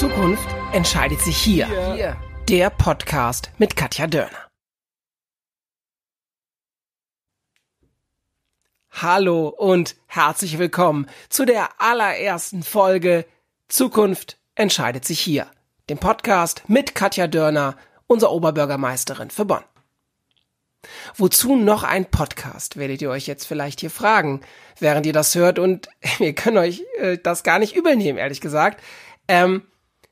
Zukunft entscheidet sich hier. hier. Der Podcast mit Katja Dörner. Hallo und herzlich willkommen zu der allerersten Folge Zukunft entscheidet sich hier. Dem Podcast mit Katja Dörner, unserer Oberbürgermeisterin für Bonn. Wozu noch ein Podcast, werdet ihr euch jetzt vielleicht hier fragen, während ihr das hört und wir können euch äh, das gar nicht übel nehmen, ehrlich gesagt. Ähm,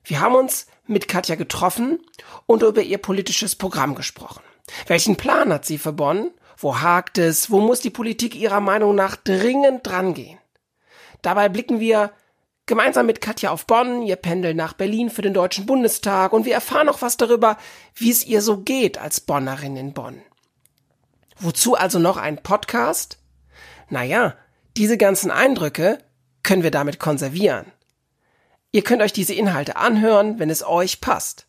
wir haben uns mit Katja getroffen und über ihr politisches Programm gesprochen. Welchen Plan hat sie für Bonn? Wo hakt es? Wo muss die Politik ihrer Meinung nach dringend drangehen? Dabei blicken wir gemeinsam mit Katja auf Bonn, ihr Pendel nach Berlin für den Deutschen Bundestag und wir erfahren auch was darüber, wie es ihr so geht als Bonnerin in Bonn. Wozu also noch ein Podcast? Naja, diese ganzen Eindrücke können wir damit konservieren. Ihr könnt euch diese Inhalte anhören, wenn es euch passt.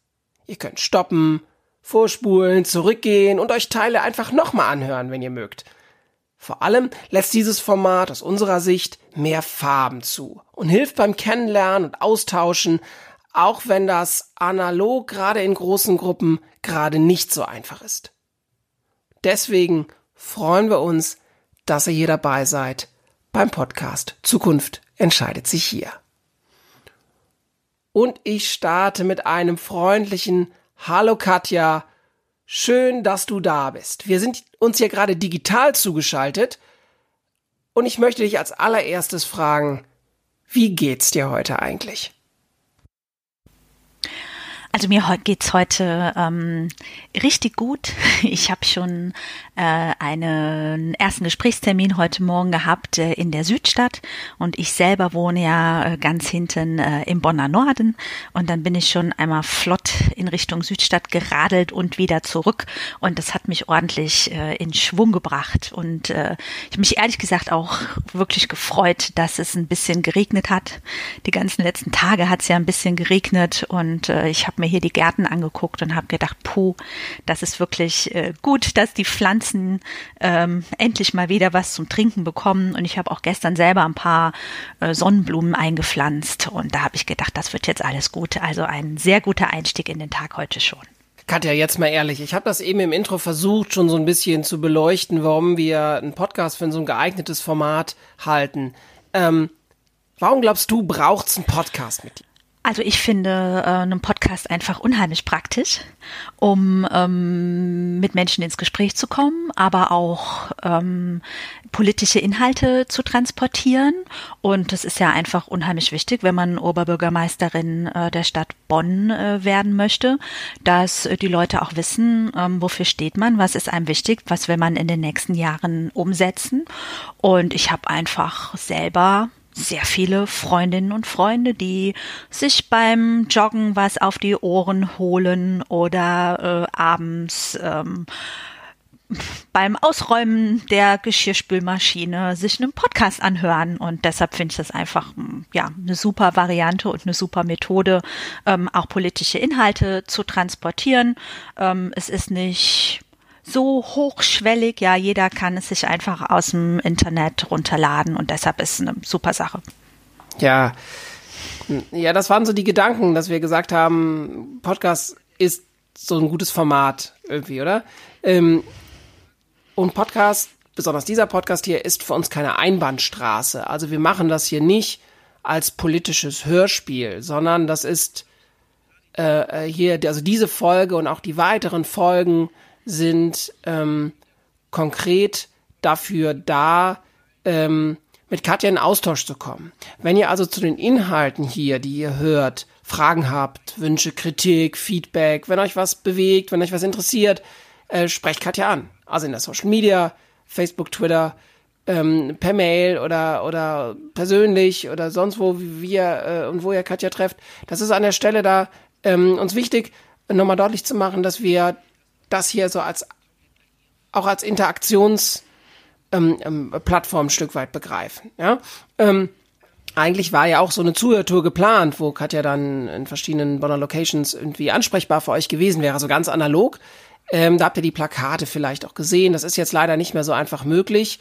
Ihr könnt stoppen, vorspulen, zurückgehen und euch Teile einfach nochmal anhören, wenn ihr mögt. Vor allem lässt dieses Format aus unserer Sicht mehr Farben zu und hilft beim Kennenlernen und Austauschen, auch wenn das analog gerade in großen Gruppen gerade nicht so einfach ist. Deswegen freuen wir uns, dass ihr hier dabei seid beim Podcast Zukunft entscheidet sich hier. Und ich starte mit einem freundlichen Hallo Katja, schön, dass du da bist. Wir sind uns hier gerade digital zugeschaltet und ich möchte dich als allererstes fragen, wie geht's dir heute eigentlich? Also mir geht's heute ähm, richtig gut. Ich habe schon äh, einen ersten Gesprächstermin heute Morgen gehabt äh, in der Südstadt. Und ich selber wohne ja äh, ganz hinten äh, im Bonner Norden. Und dann bin ich schon einmal flott in Richtung Südstadt geradelt und wieder zurück. Und das hat mich ordentlich äh, in Schwung gebracht. Und äh, ich habe mich ehrlich gesagt auch wirklich gefreut, dass es ein bisschen geregnet hat. Die ganzen letzten Tage hat es ja ein bisschen geregnet. Und äh, ich habe mir hier die Gärten angeguckt und habe gedacht, puh, das ist wirklich äh, gut, dass die Pflanzen ähm, endlich mal wieder was zum Trinken bekommen. Und ich habe auch gestern selber ein paar äh, Sonnenblumen eingepflanzt und da habe ich gedacht, das wird jetzt alles gut. Also ein sehr guter Einstieg in den Tag heute schon. Katja, jetzt mal ehrlich, ich habe das eben im Intro versucht, schon so ein bisschen zu beleuchten, warum wir einen Podcast für so ein geeignetes Format halten. Ähm, warum glaubst du, braucht's einen Podcast mit dir? Also ich finde äh, einen Podcast einfach unheimlich praktisch, um ähm, mit Menschen ins Gespräch zu kommen, aber auch ähm, politische Inhalte zu transportieren. Und das ist ja einfach unheimlich wichtig, wenn man Oberbürgermeisterin äh, der Stadt Bonn äh, werden möchte, dass äh, die Leute auch wissen, ähm, wofür steht man, was ist einem wichtig, was will man in den nächsten Jahren umsetzen. Und ich habe einfach selber sehr viele Freundinnen und Freunde, die sich beim Joggen was auf die Ohren holen oder äh, abends ähm, beim Ausräumen der Geschirrspülmaschine sich einen Podcast anhören. Und deshalb finde ich das einfach hm, ja eine super Variante und eine super Methode, ähm, auch politische Inhalte zu transportieren. Ähm, es ist nicht so hochschwellig, ja, jeder kann es sich einfach aus dem Internet runterladen und deshalb ist es eine super Sache. Ja, ja, das waren so die Gedanken, dass wir gesagt haben, Podcast ist so ein gutes Format irgendwie, oder? Ähm, und Podcast, besonders dieser Podcast hier, ist für uns keine Einbahnstraße. Also wir machen das hier nicht als politisches Hörspiel, sondern das ist äh, äh hier, also diese Folge und auch die weiteren Folgen sind ähm, konkret dafür da, ähm, mit Katja in Austausch zu kommen. Wenn ihr also zu den Inhalten hier, die ihr hört, Fragen habt, Wünsche, Kritik, Feedback, wenn euch was bewegt, wenn euch was interessiert, äh, sprecht Katja an. Also in der Social Media, Facebook, Twitter, ähm, per Mail oder, oder persönlich oder sonst wo wir äh, und wo ihr Katja trefft. Das ist an der Stelle da ähm, uns wichtig, nochmal deutlich zu machen, dass wir das hier so als auch als Interaktionsplattform ähm, ähm, Stück weit begreifen. Ja? Ähm, eigentlich war ja auch so eine Zuhörtour geplant, wo Katja dann in verschiedenen Bonner Locations irgendwie ansprechbar für euch gewesen wäre, so ganz analog. Ähm, da habt ihr die Plakate vielleicht auch gesehen. Das ist jetzt leider nicht mehr so einfach möglich.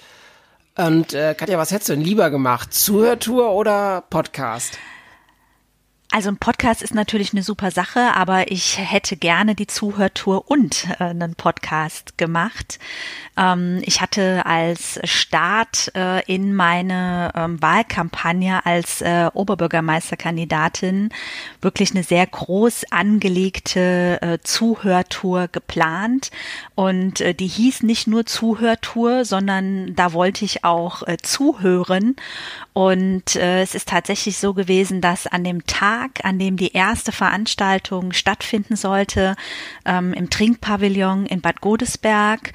Und äh, Katja, was hättest du denn lieber gemacht? Zuhörtour oder Podcast? Also ein Podcast ist natürlich eine super Sache, aber ich hätte gerne die Zuhörtour und äh, einen Podcast gemacht. Ähm, ich hatte als Start äh, in meine ähm, Wahlkampagne als äh, Oberbürgermeisterkandidatin wirklich eine sehr groß angelegte Zuhörtour geplant und die hieß nicht nur Zuhörtour, sondern da wollte ich auch zuhören und es ist tatsächlich so gewesen, dass an dem Tag, an dem die erste Veranstaltung stattfinden sollte, ähm, im Trinkpavillon in Bad Godesberg,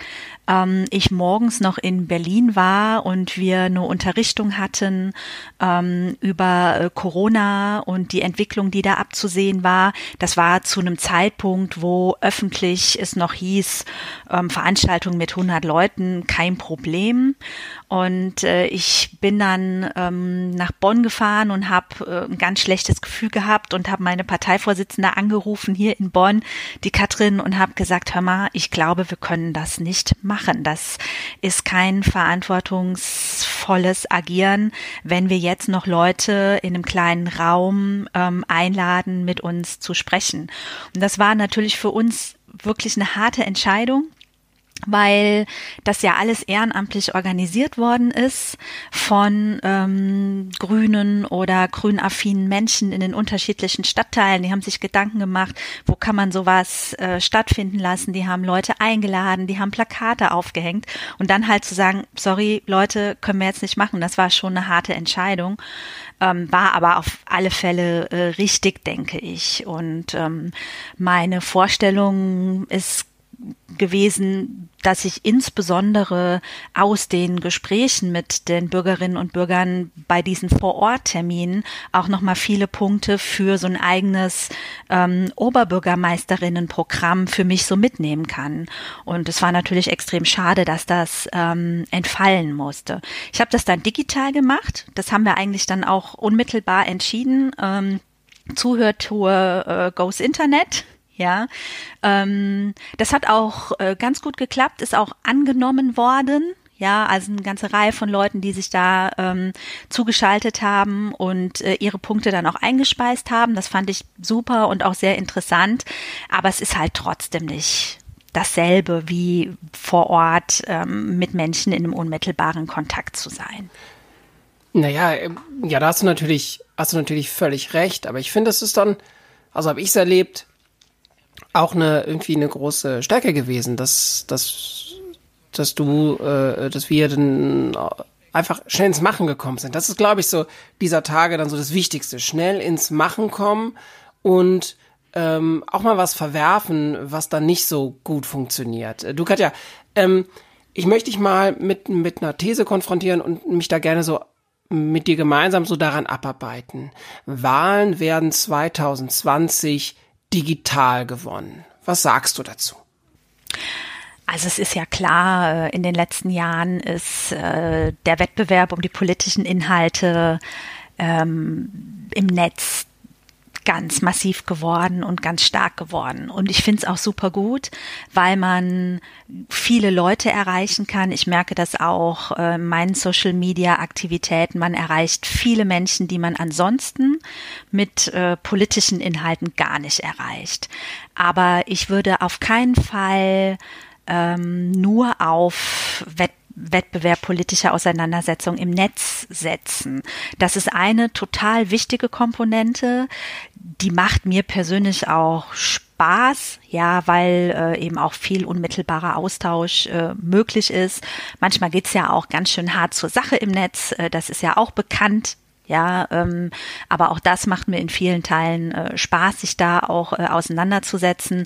ähm, ich morgens noch in Berlin war und wir eine Unterrichtung hatten ähm, über äh, Corona und die Entwicklung, die da abzusehen war. Das war zu einem Zeitpunkt, wo öffentlich es noch hieß, ähm, Veranstaltungen mit 100 Leuten, kein Problem. Und äh, ich bin dann ähm, nach Bonn gefahren und habe äh, ein ganz schlechtes Gefühl gehabt und habe meine Parteivorsitzende angerufen hier in Bonn, die Katrin, und habe gesagt, hör mal, ich glaube, wir können das nicht machen. Das ist kein verantwortungsvolles Agieren, wenn wir jetzt noch Leute in einem kleinen Raum ähm, einladen, mit uns zu sprechen. Und das war natürlich für uns wirklich eine harte Entscheidung weil das ja alles ehrenamtlich organisiert worden ist von ähm, grünen oder grünaffinen Menschen in den unterschiedlichen Stadtteilen. Die haben sich Gedanken gemacht, wo kann man sowas äh, stattfinden lassen. Die haben Leute eingeladen, die haben Plakate aufgehängt und dann halt zu sagen, sorry Leute, können wir jetzt nicht machen. Das war schon eine harte Entscheidung, ähm, war aber auf alle Fälle äh, richtig, denke ich. Und ähm, meine Vorstellung ist gewesen, dass ich insbesondere aus den Gesprächen mit den Bürgerinnen und Bürgern bei diesen Vorortterminen auch noch mal viele Punkte für so ein eigenes ähm, Oberbürgermeisterinnenprogramm für mich so mitnehmen kann. Und es war natürlich extrem schade, dass das ähm, entfallen musste. Ich habe das dann digital gemacht. Das haben wir eigentlich dann auch unmittelbar entschieden. Ähm, Zuhörtour äh, Goes Internet ja, ähm, das hat auch äh, ganz gut geklappt, ist auch angenommen worden. Ja, also eine ganze Reihe von Leuten, die sich da ähm, zugeschaltet haben und äh, ihre Punkte dann auch eingespeist haben. Das fand ich super und auch sehr interessant. Aber es ist halt trotzdem nicht dasselbe wie vor Ort ähm, mit Menschen in einem unmittelbaren Kontakt zu sein. Naja, ähm, ja, da hast du natürlich, hast du natürlich völlig recht. Aber ich finde, es ist dann, also habe ich es erlebt, auch eine irgendwie eine große Stärke gewesen, dass dass dass du, äh, dass wir dann einfach schnell ins Machen gekommen sind. Das ist, glaube ich, so dieser Tage dann so das Wichtigste. Schnell ins Machen kommen und ähm, auch mal was verwerfen, was dann nicht so gut funktioniert. Äh, du Katja, ähm, ich möchte dich mal mit, mit einer These konfrontieren und mich da gerne so mit dir gemeinsam so daran abarbeiten. Wahlen werden 2020 digital gewonnen. Was sagst du dazu? Also es ist ja klar, äh, in den letzten Jahren ist äh, der Wettbewerb um die politischen Inhalte ähm, im Netz ganz massiv geworden und ganz stark geworden. Und ich finde es auch super gut, weil man viele Leute erreichen kann. Ich merke das auch äh, meinen Social Media Aktivitäten. Man erreicht viele Menschen, die man ansonsten mit äh, politischen Inhalten gar nicht erreicht. Aber ich würde auf keinen Fall ähm, nur auf Wettbewerb Wettbewerb politischer Auseinandersetzung im Netz setzen. Das ist eine total wichtige Komponente. Die macht mir persönlich auch Spaß, ja, weil äh, eben auch viel unmittelbarer Austausch äh, möglich ist. Manchmal geht's ja auch ganz schön hart zur Sache im Netz. Äh, das ist ja auch bekannt. Ja, ähm, aber auch das macht mir in vielen Teilen äh, Spaß, sich da auch äh, auseinanderzusetzen.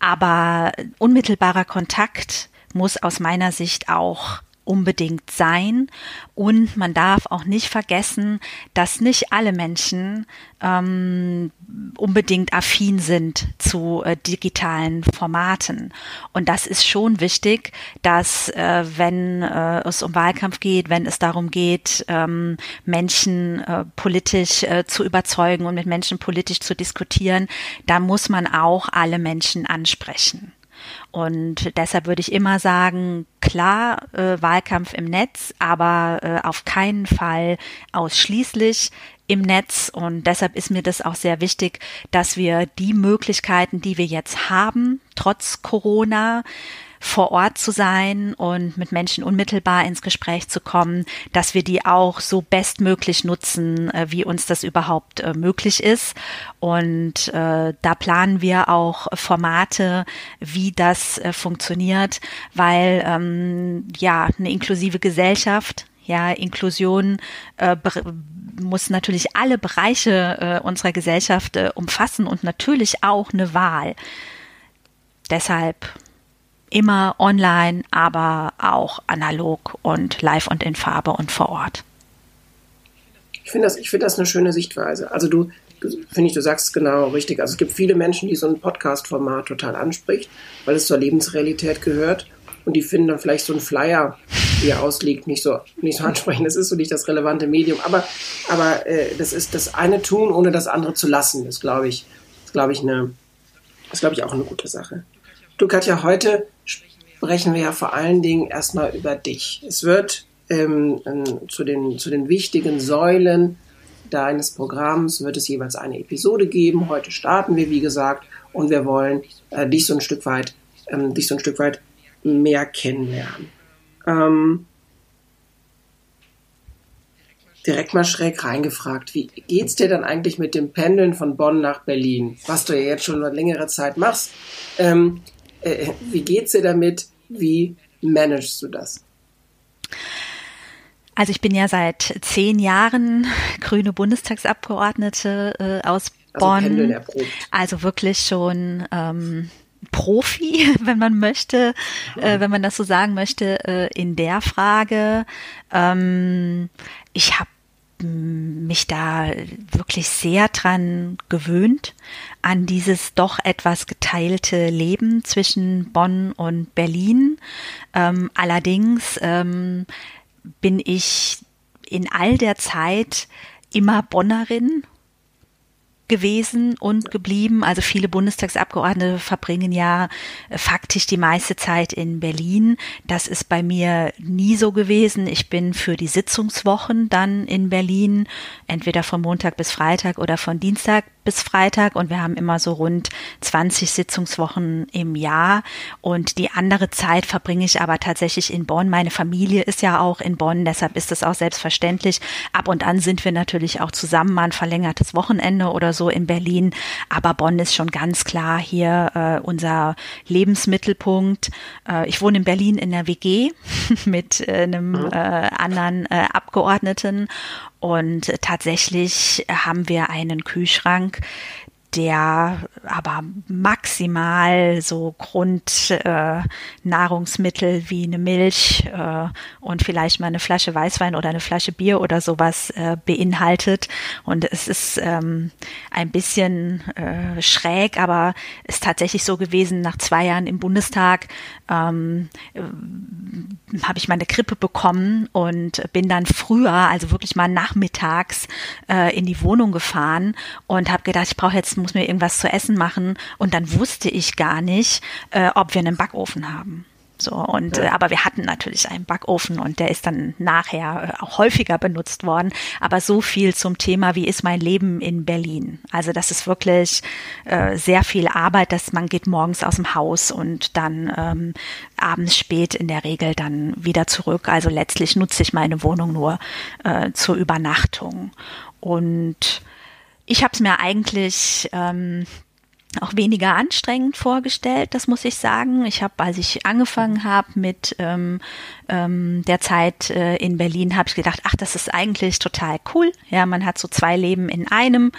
Aber unmittelbarer Kontakt muss aus meiner Sicht auch unbedingt sein. Und man darf auch nicht vergessen, dass nicht alle Menschen ähm, unbedingt affin sind zu äh, digitalen Formaten. Und das ist schon wichtig, dass äh, wenn äh, es um Wahlkampf geht, wenn es darum geht, ähm, Menschen äh, politisch äh, zu überzeugen und mit Menschen politisch zu diskutieren, da muss man auch alle Menschen ansprechen. Und deshalb würde ich immer sagen, klar, äh, Wahlkampf im Netz, aber äh, auf keinen Fall ausschließlich im Netz. Und deshalb ist mir das auch sehr wichtig, dass wir die Möglichkeiten, die wir jetzt haben, trotz Corona, vor Ort zu sein und mit Menschen unmittelbar ins Gespräch zu kommen, dass wir die auch so bestmöglich nutzen, äh, wie uns das überhaupt äh, möglich ist. Und äh, da planen wir auch Formate, wie das funktioniert, weil ähm, ja eine inklusive Gesellschaft ja, Inklusion muss natürlich alle Bereiche unserer Gesellschaft umfassen und natürlich auch eine Wahl. Deshalb immer online, aber auch analog und live und in Farbe und vor Ort. Ich finde das, ich das eine schöne Sichtweise. Also du, finde ich, du sagst genau richtig. Also es gibt viele Menschen, die so ein Podcast-Format total anspricht, weil es zur Lebensrealität gehört. Und die finden dann vielleicht so ein Flyer, wie er ausliegt, nicht so, nicht so ansprechend. Das ist so nicht das relevante Medium. Aber, aber äh, das ist das eine tun, ohne das andere zu lassen. Das glaube ich, glaube ich eine, das glaube ich auch eine gute Sache. Du Katja, heute sprechen wir ja vor allen Dingen erstmal über dich. Es wird ähm, zu, den, zu den wichtigen Säulen deines Programms wird es jeweils eine Episode geben. Heute starten wir, wie gesagt, und wir wollen äh, dich so ein Stück weit, ähm, dich so ein Stück weit mehr kennenlernen. Ähm, direkt mal schräg reingefragt, wie geht's dir dann eigentlich mit dem Pendeln von Bonn nach Berlin, was du ja jetzt schon längere Zeit machst? Ähm, äh, wie geht's dir damit? Wie managst du das? Also ich bin ja seit zehn Jahren grüne Bundestagsabgeordnete äh, aus also Bonn. Also, also wirklich schon ähm, Profi, wenn man möchte, äh, wenn man das so sagen möchte, äh, in der Frage. Ähm, ich habe mich da wirklich sehr dran gewöhnt, an dieses doch etwas geteilte Leben zwischen Bonn und Berlin. Ähm, allerdings ähm, bin ich in all der Zeit immer Bonnerin gewesen und geblieben. Also viele Bundestagsabgeordnete verbringen ja äh, faktisch die meiste Zeit in Berlin. Das ist bei mir nie so gewesen. Ich bin für die Sitzungswochen dann in Berlin, entweder von Montag bis Freitag oder von Dienstag bis Freitag und wir haben immer so rund 20 Sitzungswochen im Jahr und die andere Zeit verbringe ich aber tatsächlich in Bonn. Meine Familie ist ja auch in Bonn, deshalb ist es auch selbstverständlich. Ab und an sind wir natürlich auch zusammen mal ein verlängertes Wochenende oder so in Berlin, aber Bonn ist schon ganz klar hier äh, unser Lebensmittelpunkt. Äh, ich wohne in Berlin in der WG mit äh, einem mhm. äh, anderen äh, Abgeordneten und tatsächlich haben wir einen Kühlschrank, der aber maximal so Grundnahrungsmittel äh, wie eine Milch äh, und vielleicht mal eine Flasche Weißwein oder eine Flasche Bier oder sowas äh, beinhaltet. Und es ist ähm, ein bisschen äh, schräg, aber ist tatsächlich so gewesen, nach zwei Jahren im Bundestag ähm, äh, habe ich meine Krippe bekommen und bin dann früher, also wirklich mal nachmittags, äh, in die Wohnung gefahren und habe gedacht, ich brauche jetzt muss mir irgendwas zu essen machen und dann wusste ich gar nicht, äh, ob wir einen Backofen haben. So, und ja. äh, aber wir hatten natürlich einen Backofen und der ist dann nachher äh, auch häufiger benutzt worden. Aber so viel zum Thema, wie ist mein Leben in Berlin? Also das ist wirklich äh, sehr viel Arbeit, dass man geht morgens aus dem Haus und dann ähm, abends spät in der Regel dann wieder zurück. Also letztlich nutze ich meine Wohnung nur äh, zur Übernachtung. Und ich habe es mir eigentlich ähm, auch weniger anstrengend vorgestellt, das muss ich sagen. Ich habe, als ich angefangen habe mit ähm, ähm, der Zeit äh, in Berlin, habe ich gedacht, ach, das ist eigentlich total cool. Ja, man hat so zwei Leben in einem.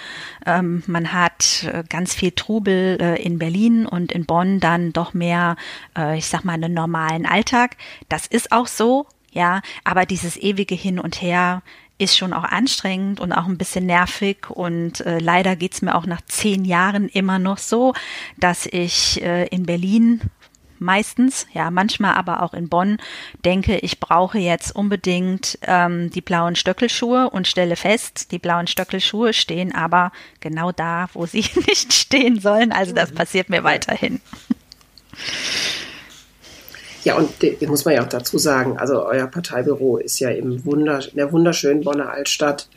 Ähm, man hat äh, ganz viel Trubel äh, in Berlin und in Bonn dann doch mehr, äh, ich sag mal, einen normalen Alltag. Das ist auch so. Ja, aber dieses ewige Hin und Her, ist schon auch anstrengend und auch ein bisschen nervig und äh, leider geht's mir auch nach zehn Jahren immer noch so, dass ich äh, in Berlin meistens, ja manchmal aber auch in Bonn, denke, ich brauche jetzt unbedingt ähm, die blauen Stöckelschuhe und stelle fest, die blauen Stöckelschuhe stehen aber genau da, wo sie nicht stehen sollen. Also das passiert mir weiterhin. Ja, und das muss man ja auch dazu sagen, also euer Parteibüro ist ja im Wunder, in der wunderschönen Bonner Altstadt.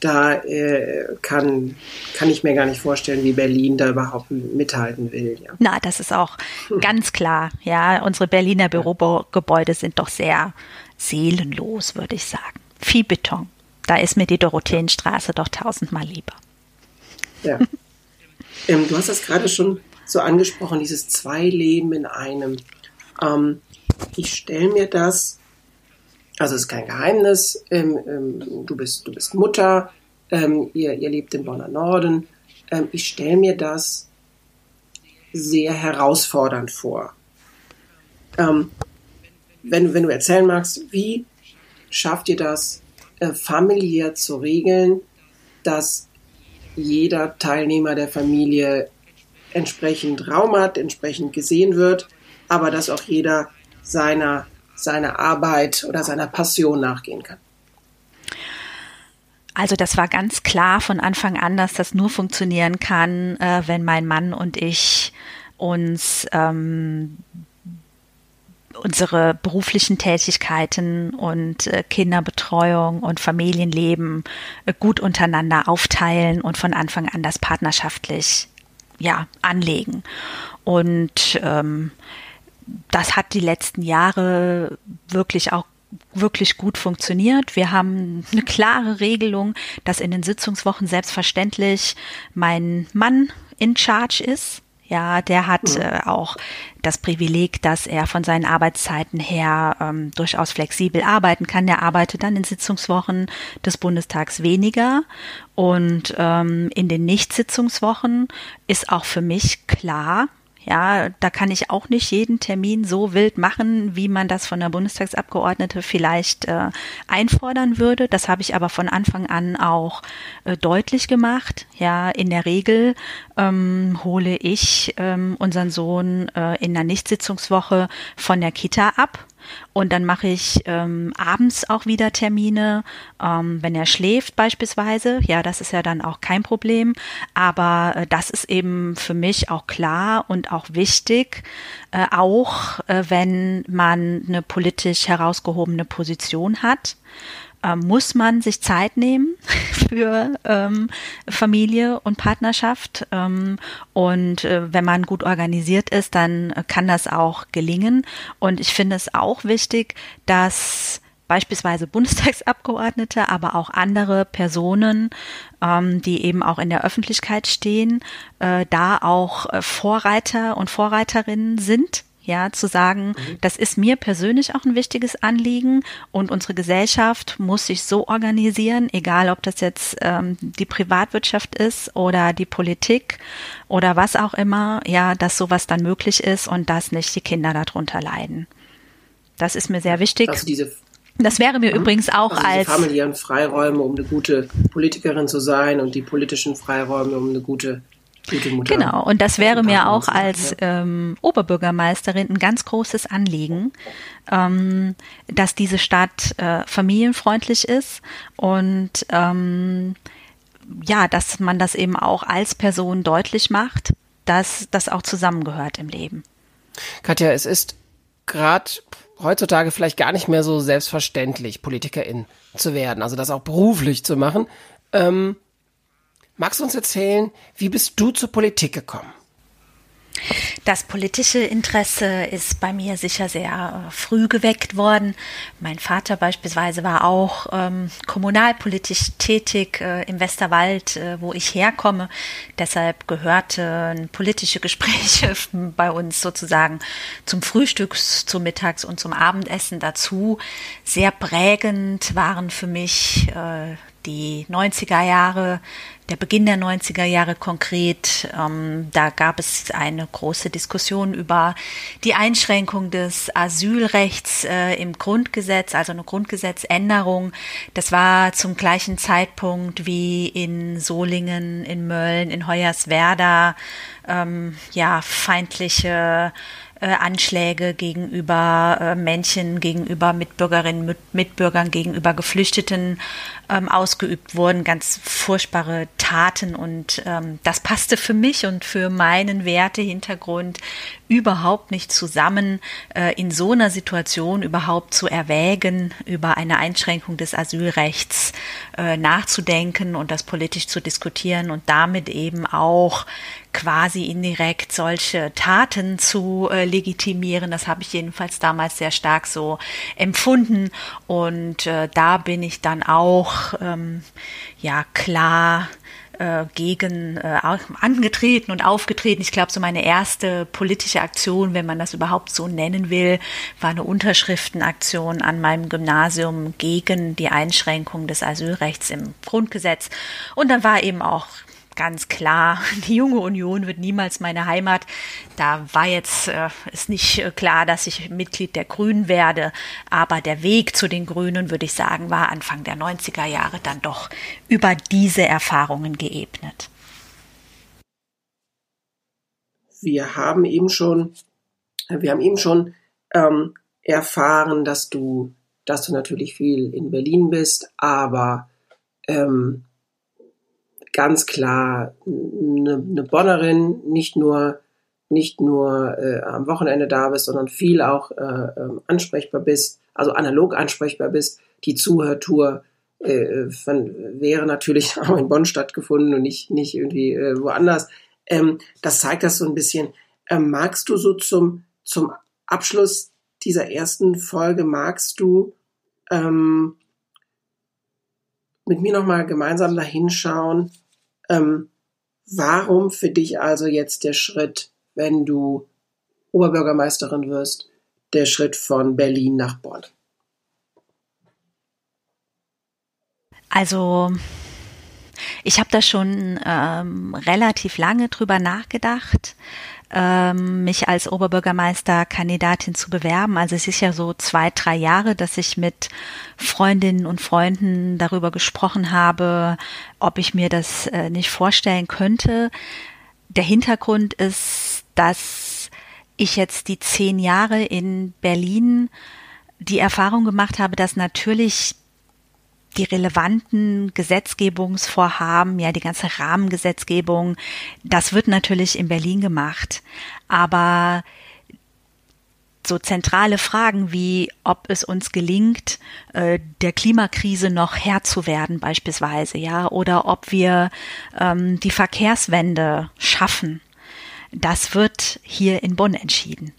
Da äh, kann, kann ich mir gar nicht vorstellen, wie Berlin da überhaupt mithalten will. Ja. Na, das ist auch hm. ganz klar. Ja, unsere Berliner Bürogebäude sind doch sehr seelenlos, würde ich sagen. Viel Beton. Da ist mir die Dorotheenstraße doch tausendmal lieber. Ja. ähm, du hast das gerade schon so angesprochen, dieses zwei Leben in einem. Ähm, ich stelle mir das, also es ist kein Geheimnis, ähm, ähm, du, bist, du bist Mutter, ähm, ihr, ihr lebt im Bonner Norden. Ähm, ich stelle mir das sehr herausfordernd vor. Ähm, wenn, wenn du erzählen magst, wie schafft ihr das, äh, familiär zu regeln, dass jeder Teilnehmer der Familie entsprechend Raum hat, entsprechend gesehen wird, aber dass auch jeder seiner, seiner Arbeit oder seiner Passion nachgehen kann. Also das war ganz klar von Anfang an, dass das nur funktionieren kann, äh, wenn mein Mann und ich uns ähm, unsere beruflichen Tätigkeiten und äh, Kinderbetreuung und Familienleben äh, gut untereinander aufteilen und von Anfang an das partnerschaftlich ja anlegen. Und ähm, das hat die letzten Jahre wirklich auch wirklich gut funktioniert. Wir haben eine klare Regelung, dass in den Sitzungswochen selbstverständlich mein Mann in Charge ist. Ja, der hat äh, auch das Privileg, dass er von seinen Arbeitszeiten her ähm, durchaus flexibel arbeiten kann. Der arbeitet dann in Sitzungswochen des Bundestags weniger. Und ähm, in den Nicht-Sitzungswochen ist auch für mich klar, ja, da kann ich auch nicht jeden Termin so wild machen, wie man das von der Bundestagsabgeordnete vielleicht äh, einfordern würde. Das habe ich aber von Anfang an auch äh, deutlich gemacht. Ja, in der Regel ähm, hole ich ähm, unseren Sohn äh, in der Nichtsitzungswoche von der Kita ab und dann mache ich ähm, abends auch wieder Termine, ähm, wenn er schläft beispielsweise. Ja, das ist ja dann auch kein Problem. Aber äh, das ist eben für mich auch klar und auch wichtig, äh, auch äh, wenn man eine politisch herausgehobene Position hat äh, muss man sich Zeit nehmen für ähm, Familie und Partnerschaft. Ähm, und äh, wenn man gut organisiert ist, dann kann das auch gelingen. Und ich finde es auch wichtig, dass beispielsweise Bundestagsabgeordnete, aber auch andere Personen, ähm, die eben auch in der Öffentlichkeit stehen, äh, da auch äh, Vorreiter und Vorreiterinnen sind ja, zu sagen, mhm. das ist mir persönlich auch ein wichtiges Anliegen und unsere Gesellschaft muss sich so organisieren, egal ob das jetzt ähm, die Privatwirtschaft ist oder die Politik oder was auch immer, ja, dass sowas dann möglich ist und dass nicht die Kinder darunter leiden. Das ist mir sehr wichtig. Also diese das wäre mir mhm. übrigens auch also als familiären Freiräume, um eine gute Politikerin zu sein und die politischen Freiräume, um eine gute Genau, und das wäre mir auch als ähm, Oberbürgermeisterin ein ganz großes Anliegen, ähm, dass diese Stadt äh, familienfreundlich ist und ähm, ja, dass man das eben auch als Person deutlich macht, dass das auch zusammengehört im Leben. Katja, es ist gerade heutzutage vielleicht gar nicht mehr so selbstverständlich, Politikerin zu werden, also das auch beruflich zu machen. Ähm, Magst du uns erzählen, wie bist du zur Politik gekommen? Das politische Interesse ist bei mir sicher sehr äh, früh geweckt worden. Mein Vater beispielsweise war auch ähm, kommunalpolitisch tätig äh, im Westerwald, äh, wo ich herkomme. Deshalb gehörten politische Gespräche bei uns sozusagen zum Frühstück, zum Mittags- und zum Abendessen dazu. Sehr prägend waren für mich äh, die 90er Jahre, der Beginn der 90er Jahre konkret. Ähm, da gab es eine große Diskussion über die Einschränkung des Asylrechts äh, im Grundgesetz, also eine Grundgesetzänderung. Das war zum gleichen Zeitpunkt wie in Solingen, in Mölln, in Hoyerswerda, ähm, ja, feindliche äh, Anschläge gegenüber äh, Männchen, gegenüber Mitbürgerinnen, mit, Mitbürgern, gegenüber Geflüchteten ähm, ausgeübt wurden, ganz furchtbare Taten und ähm, das passte für mich und für meinen Wertehintergrund überhaupt nicht zusammen, äh, in so einer Situation überhaupt zu erwägen, über eine Einschränkung des Asylrechts äh, nachzudenken und das politisch zu diskutieren und damit eben auch quasi indirekt solche Taten zu äh, legitimieren. Das habe ich jedenfalls damals sehr stark so empfunden. Und äh, da bin ich dann auch ähm, ja klar äh, gegen äh, angetreten und aufgetreten. Ich glaube, so meine erste politische Aktion, wenn man das überhaupt so nennen will, war eine Unterschriftenaktion an meinem Gymnasium gegen die Einschränkung des Asylrechts im Grundgesetz. Und dann war eben auch ganz klar, die junge Union wird niemals meine Heimat. Da war jetzt äh, ist nicht äh, klar, dass ich Mitglied der Grünen werde, aber der Weg zu den Grünen, würde ich sagen, war Anfang der 90er Jahre dann doch über diese Erfahrungen geebnet. Wir haben eben schon, wir haben eben schon ähm, erfahren, dass du, dass du natürlich viel in Berlin bist, aber ähm, ganz klar eine, eine Bonnerin, nicht nur nicht nur äh, am Wochenende da bist, sondern viel auch äh, äh, ansprechbar bist, also analog ansprechbar bist. Die Zuhörtour äh, von, wäre natürlich auch in Bonn stattgefunden und nicht, nicht irgendwie äh, woanders. Ähm, das zeigt das so ein bisschen. Ähm, magst du so zum, zum Abschluss dieser ersten Folge, magst du ähm, mit mir nochmal gemeinsam dahinschauen, ähm, warum für dich also jetzt der Schritt, wenn du Oberbürgermeisterin wirst, der Schritt von Berlin nach Bonn? Also ich habe da schon ähm, relativ lange drüber nachgedacht ähm, mich als Oberbürgermeisterkandidatin zu bewerben. Also es ist ja so zwei, drei Jahre, dass ich mit Freundinnen und Freunden darüber gesprochen habe, ob ich mir das äh, nicht vorstellen könnte. Der Hintergrund ist, dass ich jetzt die zehn Jahre in Berlin die Erfahrung gemacht habe, dass natürlich die relevanten Gesetzgebungsvorhaben, ja, die ganze Rahmengesetzgebung, das wird natürlich in Berlin gemacht. Aber so zentrale Fragen wie, ob es uns gelingt, äh, der Klimakrise noch Herr zu werden beispielsweise, ja, oder ob wir ähm, die Verkehrswende schaffen, das wird hier in Bonn entschieden.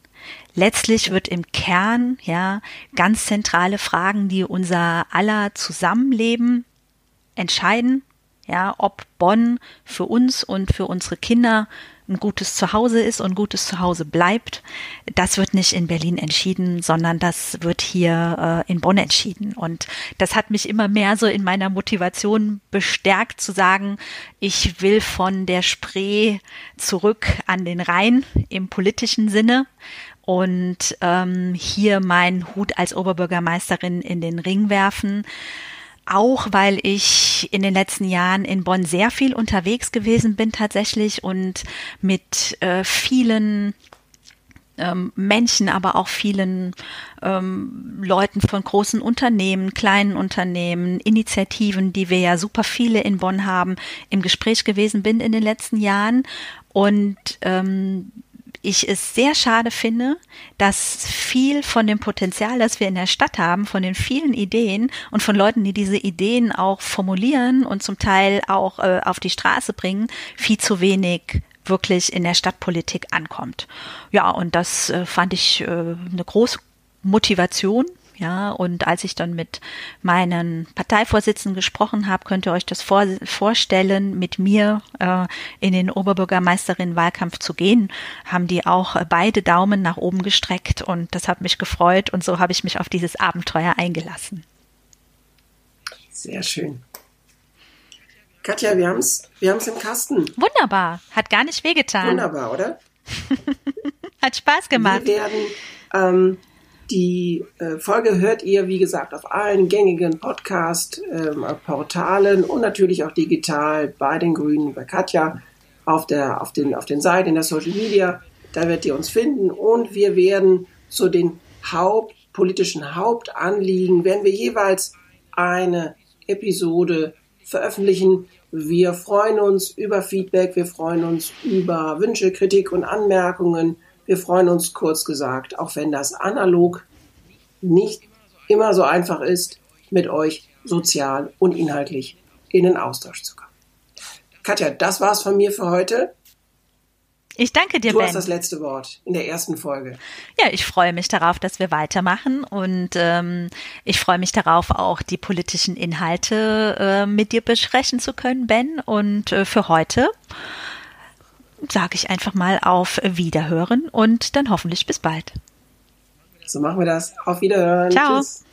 Letztlich wird im Kern, ja, ganz zentrale Fragen, die unser aller Zusammenleben entscheiden, ja, ob Bonn für uns und für unsere Kinder ein gutes Zuhause ist und gutes Zuhause bleibt, das wird nicht in Berlin entschieden, sondern das wird hier äh, in Bonn entschieden. Und das hat mich immer mehr so in meiner Motivation bestärkt zu sagen, ich will von der Spree zurück an den Rhein im politischen Sinne und ähm, hier meinen Hut als Oberbürgermeisterin in den Ring werfen. Auch weil ich in den letzten Jahren in Bonn sehr viel unterwegs gewesen bin tatsächlich und mit äh, vielen ähm, Menschen, aber auch vielen ähm, Leuten von großen Unternehmen, kleinen Unternehmen, Initiativen, die wir ja super viele in Bonn haben, im Gespräch gewesen bin in den letzten Jahren. Und ähm, ich es sehr schade finde, dass viel von dem Potenzial, das wir in der Stadt haben, von den vielen Ideen und von Leuten, die diese Ideen auch formulieren und zum Teil auch äh, auf die Straße bringen, viel zu wenig wirklich in der Stadtpolitik ankommt. Ja, und das äh, fand ich äh, eine große Motivation ja, und als ich dann mit meinen Parteivorsitzenden gesprochen habe, könnt ihr euch das vor, vorstellen, mit mir äh, in den Oberbürgermeisterinnen-Wahlkampf zu gehen, haben die auch beide Daumen nach oben gestreckt und das hat mich gefreut und so habe ich mich auf dieses Abenteuer eingelassen. Sehr schön. Katja, wir haben es wir haben's im Kasten. Wunderbar. Hat gar nicht wehgetan. Wunderbar, oder? Hat Spaß gemacht. Wir werden ähm, die äh, Folge hört ihr, wie gesagt, auf allen gängigen Podcast-Portalen ähm, und natürlich auch digital bei den Grünen, bei Katja, auf, der, auf, den, auf den Seiten, in der Social Media. Da werdet ihr uns finden und wir werden zu den Haupt, politischen Hauptanliegen, werden wir jeweils eine Episode veröffentlichen. Wir freuen uns über Feedback, wir freuen uns über Wünsche, Kritik und Anmerkungen. Wir freuen uns kurz gesagt, auch wenn das analog nicht immer so einfach ist, mit euch sozial und inhaltlich in den Austausch zu kommen. Katja, das war's von mir für heute. Ich danke dir, du Ben. Du hast das letzte Wort in der ersten Folge. Ja, ich freue mich darauf, dass wir weitermachen und ähm, ich freue mich darauf, auch die politischen Inhalte äh, mit dir besprechen zu können, Ben. Und äh, für heute sage ich einfach mal auf Wiederhören und dann hoffentlich bis bald. So machen wir das. Auf Wiederhören. Ciao. Tschüss.